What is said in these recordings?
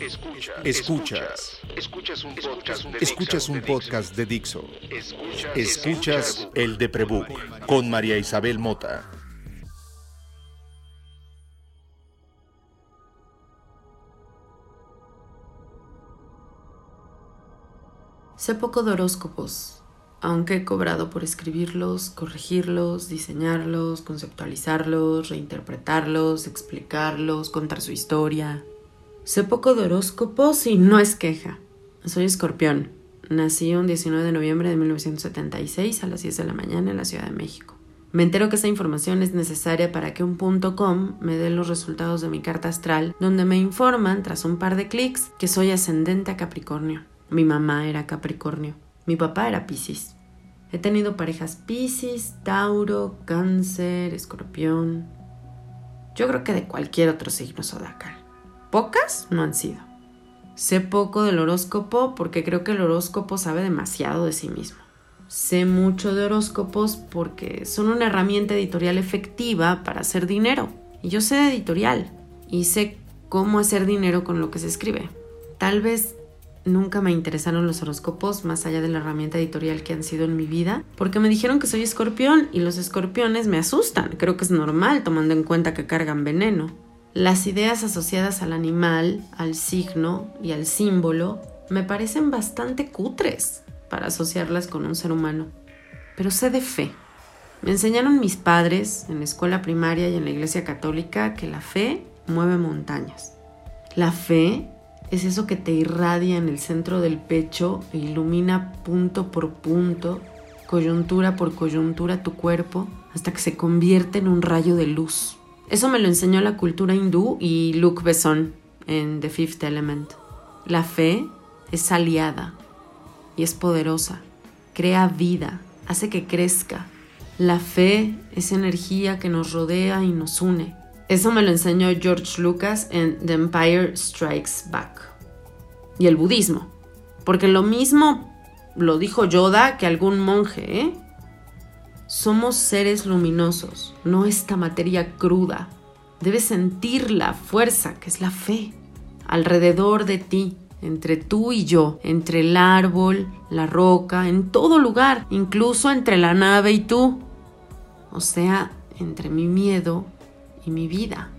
Escuchas. Escuchas. Escuchas un podcast de Escuchas un Dixo. podcast de Dixo. Escuchas. Escuchas el de Prebook con María Isabel Mota. Sé poco de horóscopos, aunque he cobrado por escribirlos, corregirlos, diseñarlos, conceptualizarlos, reinterpretarlos, explicarlos, contar su historia. Sé poco de horóscopos y no es queja. Soy escorpión. Nací un 19 de noviembre de 1976 a las 10 de la mañana en la Ciudad de México. Me entero que esta información es necesaria para que un punto .com me dé los resultados de mi carta astral, donde me informan, tras un par de clics, que soy ascendente a Capricornio. Mi mamá era Capricornio. Mi papá era Piscis. He tenido parejas Piscis, Tauro, Cáncer, Escorpión. Yo creo que de cualquier otro signo zodiacal. Pocas no han sido. Sé poco del horóscopo porque creo que el horóscopo sabe demasiado de sí mismo. Sé mucho de horóscopos porque son una herramienta editorial efectiva para hacer dinero. Y yo sé editorial y sé cómo hacer dinero con lo que se escribe. Tal vez nunca me interesaron los horóscopos más allá de la herramienta editorial que han sido en mi vida, porque me dijeron que soy escorpión y los escorpiones me asustan. Creo que es normal tomando en cuenta que cargan veneno. Las ideas asociadas al animal, al signo y al símbolo me parecen bastante cutres para asociarlas con un ser humano. Pero sé de fe. Me enseñaron mis padres en la escuela primaria y en la iglesia católica que la fe mueve montañas. La fe es eso que te irradia en el centro del pecho e ilumina punto por punto, coyuntura por coyuntura tu cuerpo hasta que se convierte en un rayo de luz. Eso me lo enseñó la cultura hindú y Luc Besson en The Fifth Element. La fe es aliada y es poderosa, crea vida, hace que crezca. La fe es energía que nos rodea y nos une. Eso me lo enseñó George Lucas en The Empire Strikes Back. Y el budismo. Porque lo mismo lo dijo Yoda que algún monje, ¿eh? Somos seres luminosos, no esta materia cruda. Debes sentir la fuerza que es la fe alrededor de ti, entre tú y yo, entre el árbol, la roca, en todo lugar, incluso entre la nave y tú. O sea, entre mi miedo y mi vida.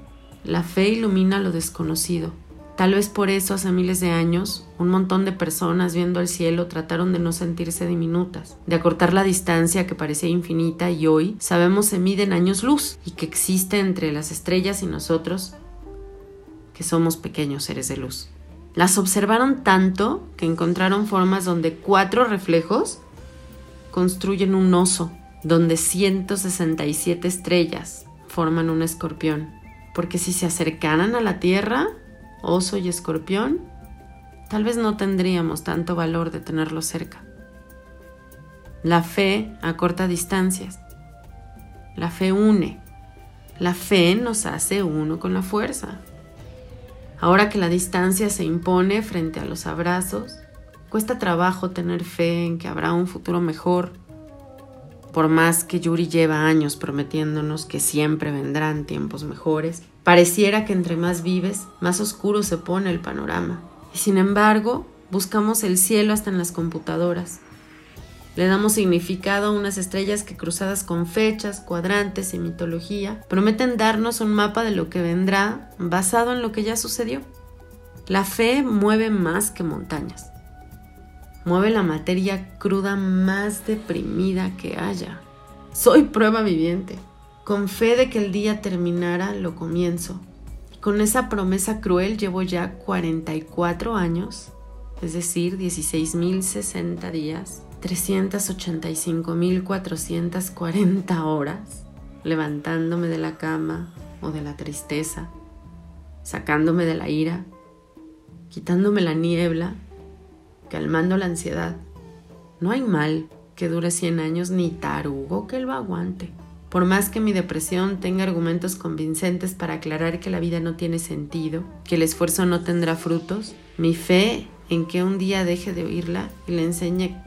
La fe ilumina lo desconocido. Tal vez por eso hace miles de años un montón de personas viendo al cielo trataron de no sentirse diminutas, de acortar la distancia que parecía infinita y hoy sabemos se mide en años luz y que existe entre las estrellas y nosotros que somos pequeños seres de luz. Las observaron tanto que encontraron formas donde cuatro reflejos construyen un oso, donde 167 estrellas forman un escorpión. Porque si se acercaran a la Tierra, oso y escorpión, tal vez no tendríamos tanto valor de tenerlos cerca. La fe acorta distancias. La fe une. La fe nos hace uno con la fuerza. Ahora que la distancia se impone frente a los abrazos, cuesta trabajo tener fe en que habrá un futuro mejor. Por más que Yuri lleva años prometiéndonos que siempre vendrán tiempos mejores, pareciera que entre más vives, más oscuro se pone el panorama. Y sin embargo, buscamos el cielo hasta en las computadoras. Le damos significado a unas estrellas que cruzadas con fechas, cuadrantes y mitología prometen darnos un mapa de lo que vendrá basado en lo que ya sucedió. La fe mueve más que montañas. Mueve la materia cruda más deprimida que haya. Soy prueba viviente. Con fe de que el día terminara, lo comienzo. Con esa promesa cruel llevo ya 44 años, es decir, 16.060 días, 385.440 horas, levantándome de la cama o de la tristeza, sacándome de la ira, quitándome la niebla, calmando la ansiedad. No hay mal que dure 100 años ni tarugo que lo aguante. Por más que mi depresión tenga argumentos convincentes para aclarar que la vida no tiene sentido, que el esfuerzo no tendrá frutos, mi fe en que un día deje de oírla y le enseñe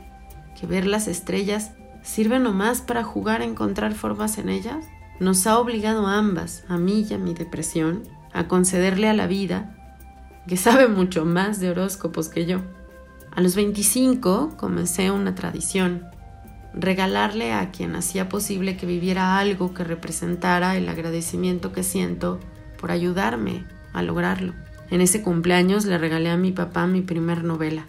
que ver las estrellas sirve nomás para jugar a encontrar formas en ellas, nos ha obligado ambas, a mí y a mi depresión, a concederle a la vida que sabe mucho más de horóscopos que yo. A los 25 comencé una tradición, regalarle a quien hacía posible que viviera algo que representara el agradecimiento que siento por ayudarme a lograrlo. En ese cumpleaños le regalé a mi papá mi primer novela.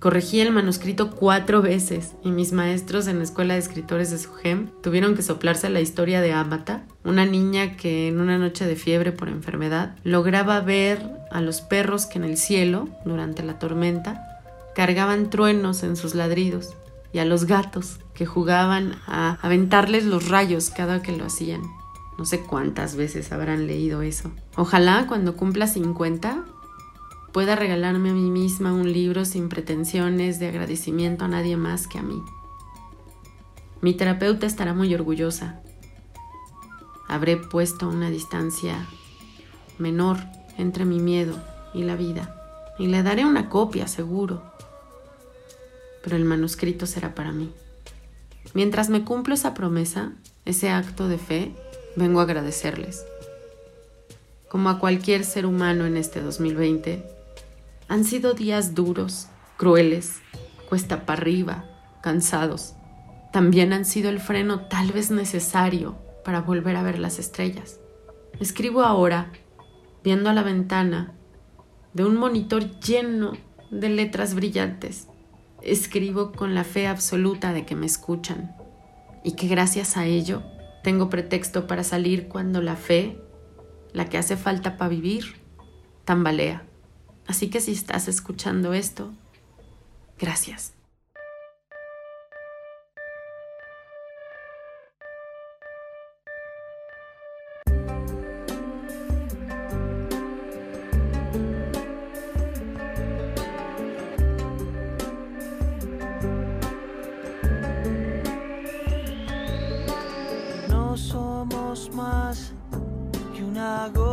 Corregí el manuscrito cuatro veces y mis maestros en la escuela de escritores de Sugem tuvieron que soplarse la historia de Amata, una niña que en una noche de fiebre por enfermedad lograba ver a los perros que en el cielo, durante la tormenta, cargaban truenos en sus ladridos y a los gatos que jugaban a aventarles los rayos cada que lo hacían. No sé cuántas veces habrán leído eso. Ojalá cuando cumpla 50 pueda regalarme a mí misma un libro sin pretensiones de agradecimiento a nadie más que a mí. Mi terapeuta estará muy orgullosa. Habré puesto una distancia menor entre mi miedo y la vida, y le daré una copia, seguro, pero el manuscrito será para mí. Mientras me cumplo esa promesa, ese acto de fe, vengo a agradecerles. Como a cualquier ser humano en este 2020, han sido días duros, crueles, cuesta para arriba, cansados. También han sido el freno tal vez necesario para volver a ver las estrellas. Escribo ahora, viendo a la ventana, de un monitor lleno de letras brillantes. Escribo con la fe absoluta de que me escuchan y que gracias a ello tengo pretexto para salir cuando la fe, la que hace falta para vivir, tambalea. Así que si estás escuchando esto, gracias.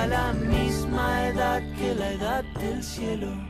tenga la misma edad que la edad del cielo.